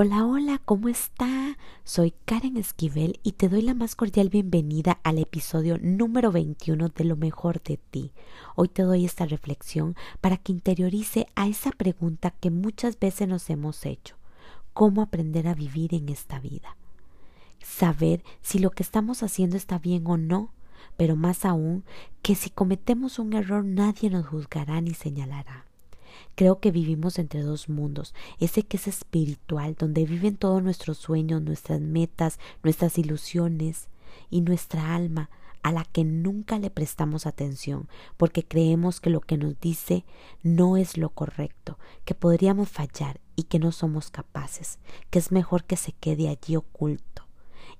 Hola, hola, ¿cómo está? Soy Karen Esquivel y te doy la más cordial bienvenida al episodio número 21 de Lo mejor de ti. Hoy te doy esta reflexión para que interiorice a esa pregunta que muchas veces nos hemos hecho. ¿Cómo aprender a vivir en esta vida? Saber si lo que estamos haciendo está bien o no, pero más aún que si cometemos un error nadie nos juzgará ni señalará. Creo que vivimos entre dos mundos, ese que es espiritual, donde viven todos nuestros sueños, nuestras metas, nuestras ilusiones y nuestra alma, a la que nunca le prestamos atención, porque creemos que lo que nos dice no es lo correcto, que podríamos fallar y que no somos capaces, que es mejor que se quede allí oculto.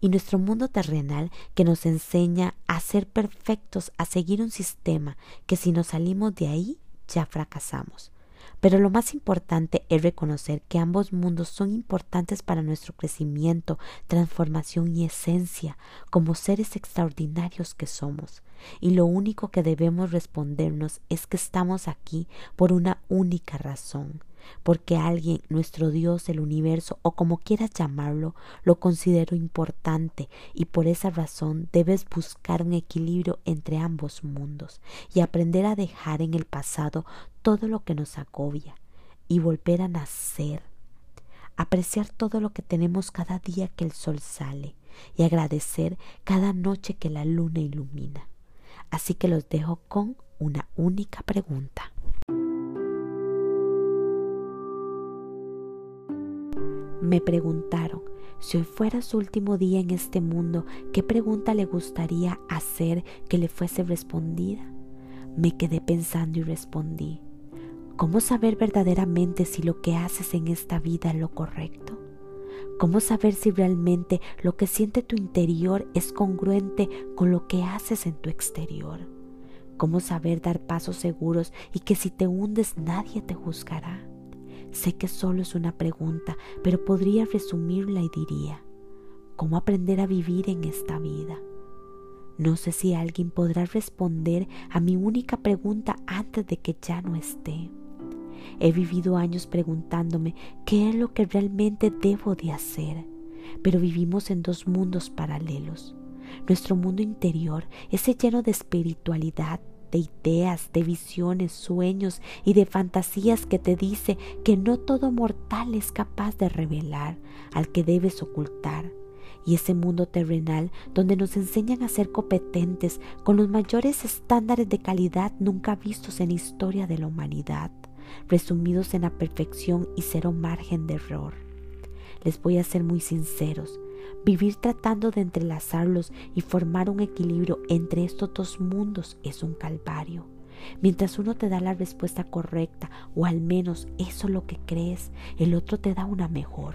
Y nuestro mundo terrenal que nos enseña a ser perfectos, a seguir un sistema, que si nos salimos de ahí ya fracasamos. Pero lo más importante es reconocer que ambos mundos son importantes para nuestro crecimiento, transformación y esencia como seres extraordinarios que somos. Y lo único que debemos respondernos es que estamos aquí por una única razón, porque alguien, nuestro Dios, el universo o como quieras llamarlo, lo considero importante y por esa razón debes buscar un equilibrio entre ambos mundos y aprender a dejar en el pasado todo lo que nos agobia y volver a nacer, apreciar todo lo que tenemos cada día que el sol sale y agradecer cada noche que la luna ilumina. Así que los dejo con una única pregunta. Me preguntaron, si hoy fuera su último día en este mundo, ¿qué pregunta le gustaría hacer que le fuese respondida? Me quedé pensando y respondí, ¿cómo saber verdaderamente si lo que haces en esta vida es lo correcto? ¿Cómo saber si realmente lo que siente tu interior es congruente con lo que haces en tu exterior? ¿Cómo saber dar pasos seguros y que si te hundes nadie te juzgará? Sé que solo es una pregunta, pero podría resumirla y diría, ¿cómo aprender a vivir en esta vida? No sé si alguien podrá responder a mi única pregunta antes de que ya no esté. He vivido años preguntándome qué es lo que realmente debo de hacer, pero vivimos en dos mundos paralelos. Nuestro mundo interior, ese lleno de espiritualidad, de ideas, de visiones, sueños y de fantasías que te dice que no todo mortal es capaz de revelar al que debes ocultar. Y ese mundo terrenal donde nos enseñan a ser competentes con los mayores estándares de calidad nunca vistos en la historia de la humanidad, resumidos en la perfección y cero margen de error. Les voy a ser muy sinceros, Vivir tratando de entrelazarlos y formar un equilibrio entre estos dos mundos es un calvario. Mientras uno te da la respuesta correcta, o al menos eso es lo que crees, el otro te da una mejor.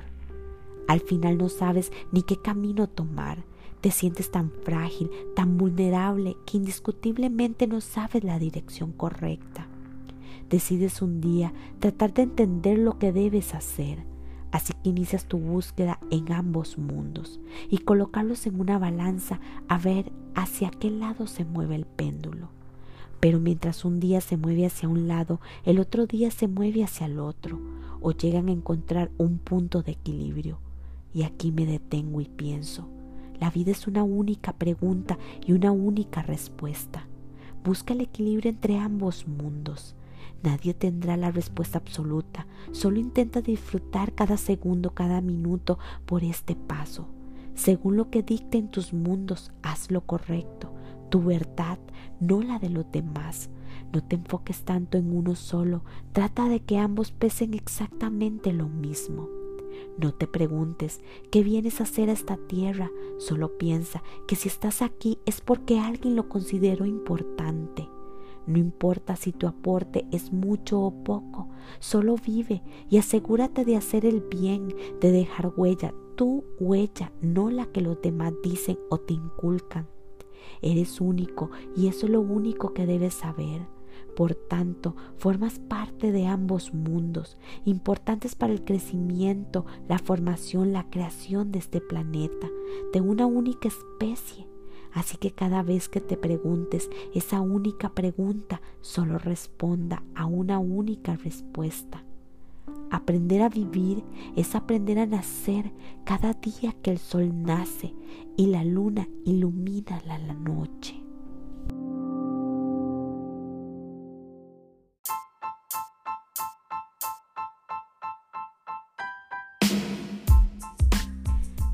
Al final no sabes ni qué camino tomar. Te sientes tan frágil, tan vulnerable, que indiscutiblemente no sabes la dirección correcta. Decides un día tratar de entender lo que debes hacer, Así que inicias tu búsqueda en ambos mundos y colocarlos en una balanza a ver hacia qué lado se mueve el péndulo. Pero mientras un día se mueve hacia un lado, el otro día se mueve hacia el otro, o llegan a encontrar un punto de equilibrio. Y aquí me detengo y pienso, la vida es una única pregunta y una única respuesta. Busca el equilibrio entre ambos mundos. Nadie tendrá la respuesta absoluta. Solo intenta disfrutar cada segundo, cada minuto por este paso. Según lo que dicten tus mundos, haz lo correcto, tu verdad, no la de los demás. No te enfoques tanto en uno solo, trata de que ambos pesen exactamente lo mismo. No te preguntes qué vienes a hacer a esta tierra, solo piensa que si estás aquí es porque alguien lo consideró importante. No importa si tu aporte es mucho o poco, solo vive y asegúrate de hacer el bien, de dejar huella, tu huella, no la que los demás dicen o te inculcan. Eres único y eso es lo único que debes saber. Por tanto, formas parte de ambos mundos, importantes para el crecimiento, la formación, la creación de este planeta, de una única especie. Así que cada vez que te preguntes esa única pregunta, solo responda a una única respuesta. Aprender a vivir es aprender a nacer cada día que el sol nace y la luna ilumina la, noche.